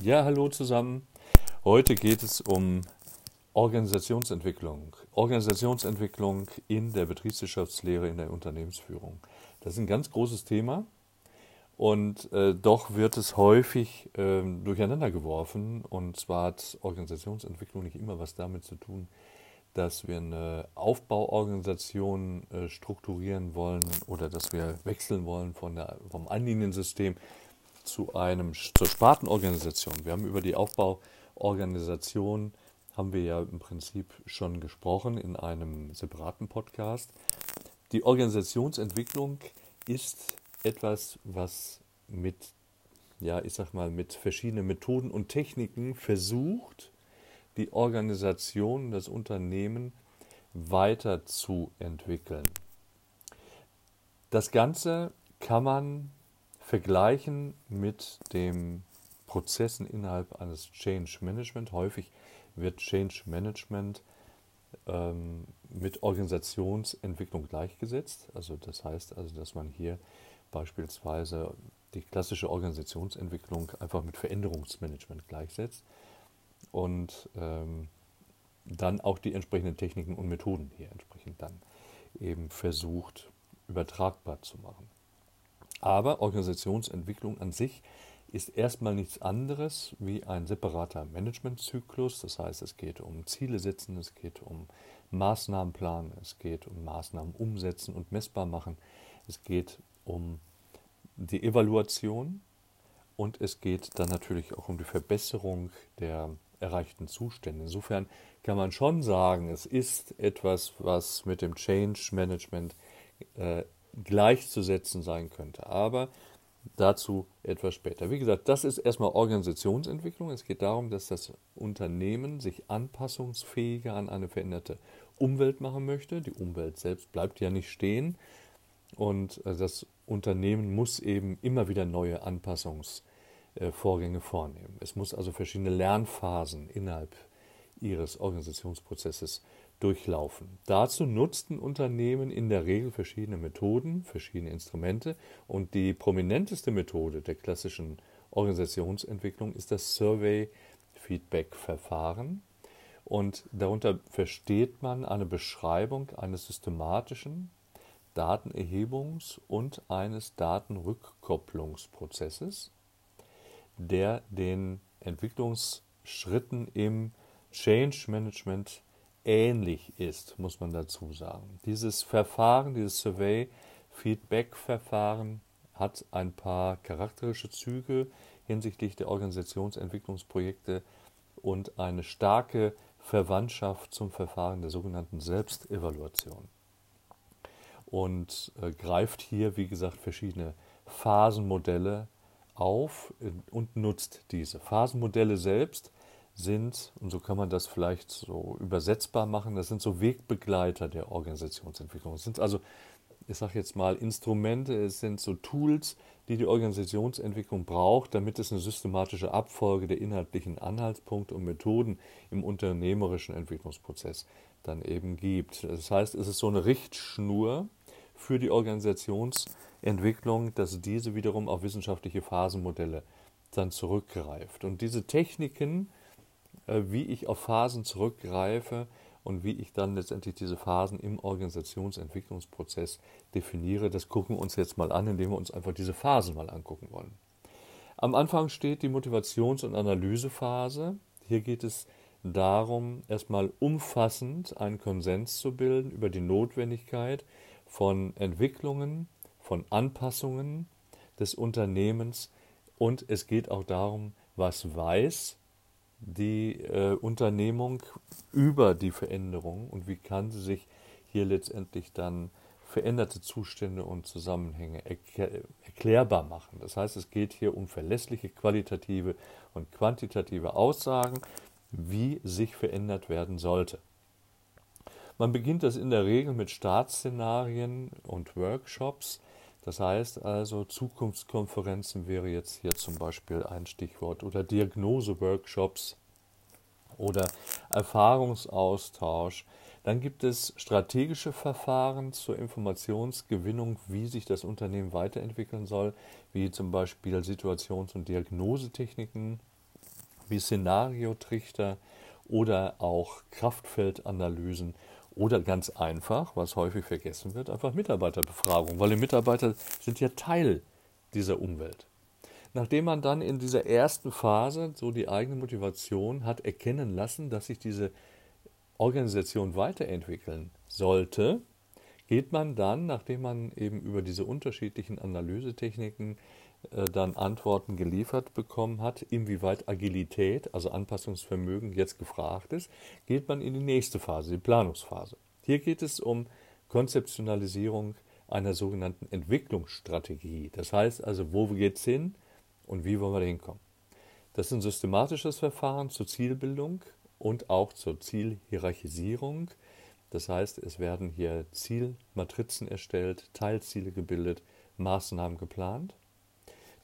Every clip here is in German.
Ja, hallo zusammen. Heute geht es um Organisationsentwicklung. Organisationsentwicklung in der Betriebswirtschaftslehre, in der Unternehmensführung. Das ist ein ganz großes Thema und äh, doch wird es häufig äh, durcheinander geworfen. Und zwar hat Organisationsentwicklung nicht immer was damit zu tun, dass wir eine Aufbauorganisation äh, strukturieren wollen oder dass wir wechseln wollen von der, vom Anliniensystem zu einem zur Spartenorganisation. Wir haben über die Aufbauorganisation haben wir ja im Prinzip schon gesprochen in einem separaten Podcast. Die Organisationsentwicklung ist etwas, was mit ja, ich sag mal, mit verschiedenen Methoden und Techniken versucht, die Organisation, das Unternehmen weiterzuentwickeln. Das Ganze kann man vergleichen mit den Prozessen innerhalb eines Change Management. Häufig wird Change Management ähm, mit Organisationsentwicklung gleichgesetzt. Also das heißt also, dass man hier beispielsweise die klassische Organisationsentwicklung einfach mit Veränderungsmanagement gleichsetzt und ähm, dann auch die entsprechenden Techniken und Methoden hier entsprechend dann eben versucht übertragbar zu machen. Aber Organisationsentwicklung an sich ist erstmal nichts anderes wie ein separater Managementzyklus. Das heißt, es geht um Ziele setzen, es geht um Maßnahmenplan, es geht um Maßnahmen umsetzen und messbar machen, es geht um die Evaluation und es geht dann natürlich auch um die Verbesserung der erreichten Zustände. Insofern kann man schon sagen, es ist etwas, was mit dem Change Management äh, gleichzusetzen sein könnte. Aber dazu etwas später. Wie gesagt, das ist erstmal Organisationsentwicklung. Es geht darum, dass das Unternehmen sich anpassungsfähiger an eine veränderte Umwelt machen möchte. Die Umwelt selbst bleibt ja nicht stehen. Und äh, das Unternehmen muss eben immer wieder neue Anpassungsvorgänge vornehmen. Es muss also verschiedene Lernphasen innerhalb ihres Organisationsprozesses durchlaufen. Dazu nutzten Unternehmen in der Regel verschiedene Methoden, verschiedene Instrumente und die prominenteste Methode der klassischen Organisationsentwicklung ist das Survey-Feedback-Verfahren. Und darunter versteht man eine Beschreibung eines systematischen Datenerhebungs- und eines Datenrückkopplungsprozesses, der den Entwicklungsschritten im Change Management ähnlich ist, muss man dazu sagen. Dieses Verfahren, dieses Survey-Feedback-Verfahren hat ein paar charakterische Züge hinsichtlich der Organisationsentwicklungsprojekte und eine starke Verwandtschaft zum Verfahren der sogenannten Selbstevaluation. Und äh, greift hier, wie gesagt, verschiedene Phasenmodelle auf und nutzt diese. Phasenmodelle selbst sind, und so kann man das vielleicht so übersetzbar machen, das sind so Wegbegleiter der Organisationsentwicklung. Es sind also, ich sage jetzt mal, Instrumente, es sind so Tools, die die Organisationsentwicklung braucht, damit es eine systematische Abfolge der inhaltlichen Anhaltspunkte und Methoden im unternehmerischen Entwicklungsprozess dann eben gibt. Das heißt, es ist so eine Richtschnur für die Organisationsentwicklung, dass diese wiederum auf wissenschaftliche Phasenmodelle dann zurückgreift. Und diese Techniken, wie ich auf Phasen zurückgreife und wie ich dann letztendlich diese Phasen im Organisationsentwicklungsprozess definiere. Das gucken wir uns jetzt mal an, indem wir uns einfach diese Phasen mal angucken wollen. Am Anfang steht die Motivations- und Analysephase. Hier geht es darum, erstmal umfassend einen Konsens zu bilden über die Notwendigkeit von Entwicklungen, von Anpassungen des Unternehmens und es geht auch darum, was weiß die äh, Unternehmung über die Veränderung und wie kann sie sich hier letztendlich dann veränderte Zustände und Zusammenhänge erklärbar machen. Das heißt, es geht hier um verlässliche qualitative und quantitative Aussagen, wie sich verändert werden sollte. Man beginnt das in der Regel mit Startszenarien und Workshops, das heißt also, Zukunftskonferenzen wäre jetzt hier zum Beispiel ein Stichwort oder Diagnoseworkshops oder Erfahrungsaustausch. Dann gibt es strategische Verfahren zur Informationsgewinnung, wie sich das Unternehmen weiterentwickeln soll, wie zum Beispiel Situations- und Diagnosetechniken wie Szenariotrichter oder auch Kraftfeldanalysen oder ganz einfach, was häufig vergessen wird, einfach Mitarbeiterbefragung, weil die Mitarbeiter sind ja Teil dieser Umwelt. Nachdem man dann in dieser ersten Phase so die eigene Motivation hat erkennen lassen, dass sich diese Organisation weiterentwickeln sollte, geht man dann, nachdem man eben über diese unterschiedlichen Analysetechniken äh, dann Antworten geliefert bekommen hat, inwieweit Agilität, also Anpassungsvermögen jetzt gefragt ist, geht man in die nächste Phase, die Planungsphase. Hier geht es um Konzeptionalisierung einer sogenannten Entwicklungsstrategie. Das heißt also, wo geht es hin und wie wollen wir da hinkommen. Das ist ein systematisches Verfahren zur Zielbildung und auch zur Zielhierarchisierung. Das heißt, es werden hier Zielmatrizen erstellt, Teilziele gebildet, Maßnahmen geplant.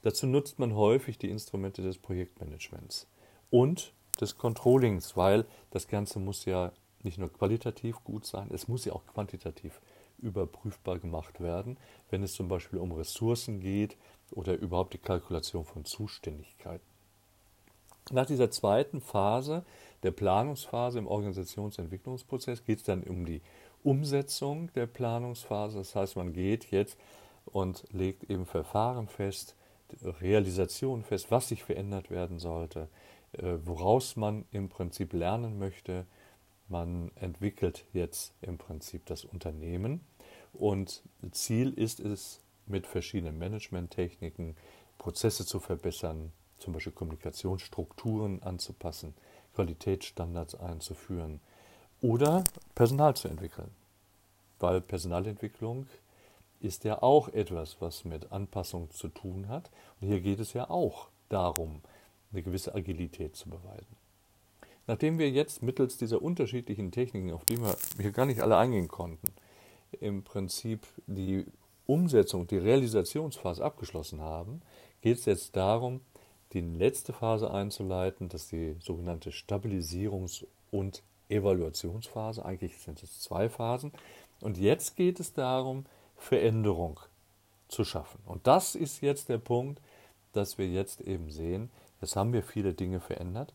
Dazu nutzt man häufig die Instrumente des Projektmanagements und des Controllings, weil das Ganze muss ja nicht nur qualitativ gut sein, es muss ja auch quantitativ überprüfbar gemacht werden, wenn es zum Beispiel um Ressourcen geht oder überhaupt die Kalkulation von Zuständigkeiten. Nach dieser zweiten Phase, der Planungsphase im Organisationsentwicklungsprozess, geht es dann um die Umsetzung der Planungsphase. Das heißt, man geht jetzt und legt eben Verfahren fest, Realisation fest, was sich verändert werden sollte, äh, woraus man im Prinzip lernen möchte. Man entwickelt jetzt im Prinzip das Unternehmen und Ziel ist es, mit verschiedenen Managementtechniken Prozesse zu verbessern, zum Beispiel Kommunikationsstrukturen anzupassen, Qualitätsstandards einzuführen oder Personal zu entwickeln. Weil Personalentwicklung ist ja auch etwas, was mit Anpassung zu tun hat. Und hier geht es ja auch darum, eine gewisse Agilität zu beweisen. Nachdem wir jetzt mittels dieser unterschiedlichen Techniken, auf die wir hier gar nicht alle eingehen konnten, im Prinzip die Umsetzung, die Realisationsphase abgeschlossen haben, geht es jetzt darum, die letzte Phase einzuleiten, das ist die sogenannte Stabilisierungs- und Evaluationsphase. Eigentlich sind es zwei Phasen. Und jetzt geht es darum, Veränderung zu schaffen. Und das ist jetzt der Punkt, dass wir jetzt eben sehen, jetzt haben wir viele Dinge verändert.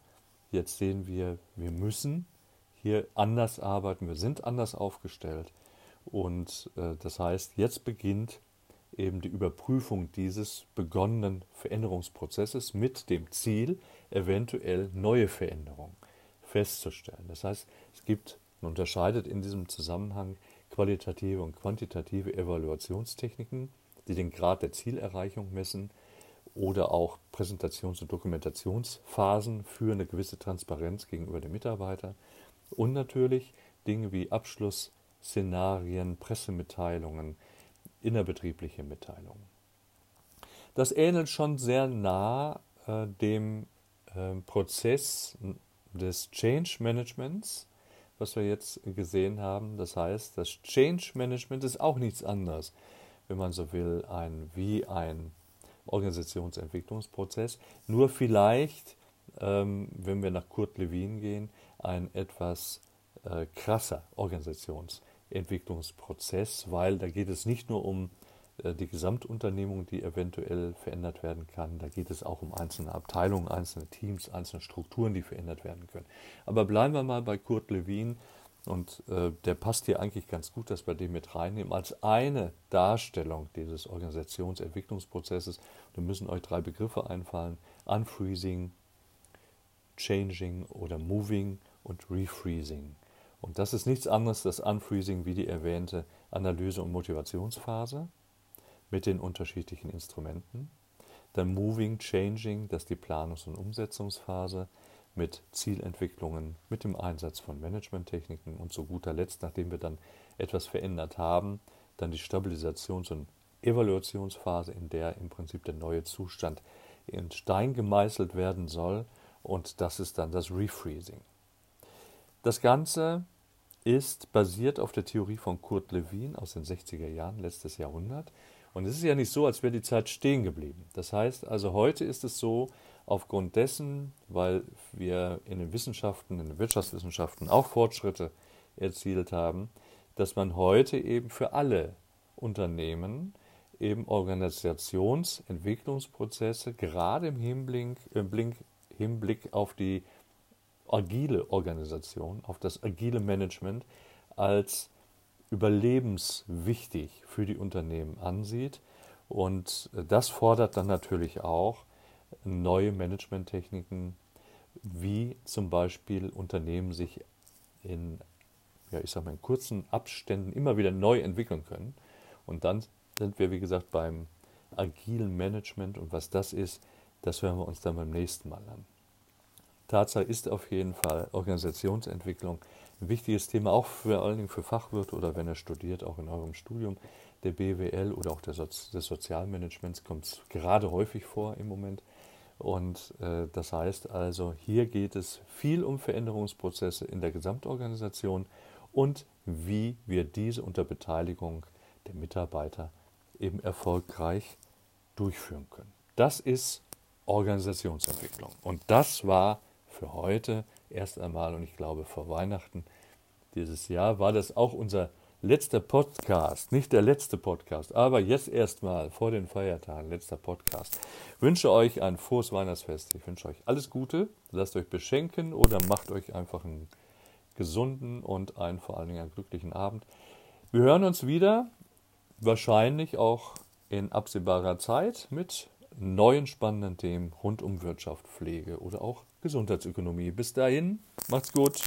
Jetzt sehen wir, wir müssen hier anders arbeiten, wir sind anders aufgestellt. Und äh, das heißt, jetzt beginnt eben die Überprüfung dieses begonnenen Veränderungsprozesses mit dem Ziel, eventuell neue Veränderungen festzustellen. Das heißt, es gibt, man unterscheidet in diesem Zusammenhang qualitative und quantitative Evaluationstechniken, die den Grad der Zielerreichung messen oder auch Präsentations- und Dokumentationsphasen für eine gewisse Transparenz gegenüber dem Mitarbeiter und natürlich Dinge wie Abschlussszenarien, Pressemitteilungen, innerbetriebliche Mitteilungen. Das ähnelt schon sehr nah äh, dem äh, Prozess des Change Managements, was wir jetzt gesehen haben. Das heißt, das Change Management ist auch nichts anderes, wenn man so will, ein, wie ein Organisationsentwicklungsprozess. Nur vielleicht, ähm, wenn wir nach Kurt Lewin gehen, ein etwas äh, krasser Organisationsentwicklungsprozess, weil da geht es nicht nur um äh, die Gesamtunternehmung, die eventuell verändert werden kann. Da geht es auch um einzelne Abteilungen, einzelne Teams, einzelne Strukturen, die verändert werden können. Aber bleiben wir mal bei Kurt Lewin. Und äh, der passt hier eigentlich ganz gut, dass wir den mit reinnehmen, als eine Darstellung dieses Organisationsentwicklungsprozesses. Da müssen euch drei Begriffe einfallen: Unfreezing, Changing oder Moving und Refreezing. Und das ist nichts anderes, das Unfreezing wie die erwähnte Analyse- und Motivationsphase mit den unterschiedlichen Instrumenten. Dann Moving, Changing, das ist die Planungs- und Umsetzungsphase mit Zielentwicklungen, mit dem Einsatz von Managementtechniken und zu guter Letzt, nachdem wir dann etwas verändert haben, dann die Stabilisations- und Evaluationsphase, in der im Prinzip der neue Zustand in Stein gemeißelt werden soll und das ist dann das Refreezing. Das Ganze ist basiert auf der Theorie von Kurt Lewin aus den 60er Jahren, letztes Jahrhundert. Und es ist ja nicht so, als wäre die Zeit stehen geblieben. Das heißt, also heute ist es so, aufgrund dessen, weil wir in den Wissenschaften, in den Wirtschaftswissenschaften auch Fortschritte erzielt haben, dass man heute eben für alle Unternehmen eben Organisationsentwicklungsprozesse gerade im Hinblick, im Hinblick auf die agile Organisation, auf das agile Management als überlebenswichtig für die Unternehmen ansieht. Und das fordert dann natürlich auch neue Managementtechniken, wie zum Beispiel Unternehmen sich in, ja, ich sag mal, in kurzen Abständen immer wieder neu entwickeln können. Und dann sind wir, wie gesagt, beim agilen Management und was das ist, das hören wir uns dann beim nächsten Mal an. Tatsache ist auf jeden Fall Organisationsentwicklung ein wichtiges Thema, auch vor allen Dingen für Fachwirte oder wenn er studiert, auch in eurem Studium der BWL oder auch des Sozialmanagements kommt es gerade häufig vor im Moment. Und äh, das heißt also, hier geht es viel um Veränderungsprozesse in der Gesamtorganisation und wie wir diese unter Beteiligung der Mitarbeiter eben erfolgreich durchführen können. Das ist Organisationsentwicklung. Und das war für heute erst einmal, und ich glaube vor Weihnachten dieses Jahr, war das auch unser letzter Podcast, nicht der letzte Podcast, aber jetzt erstmal vor den Feiertagen, letzter Podcast. Ich wünsche euch ein frohes Weihnachtsfest. Ich wünsche euch alles Gute, lasst euch beschenken oder macht euch einfach einen gesunden und einen vor allen Dingen einen glücklichen Abend. Wir hören uns wieder, wahrscheinlich auch in absehbarer Zeit mit neuen spannenden Themen rund um Wirtschaft, Pflege oder auch Gesundheitsökonomie. Bis dahin, macht's gut.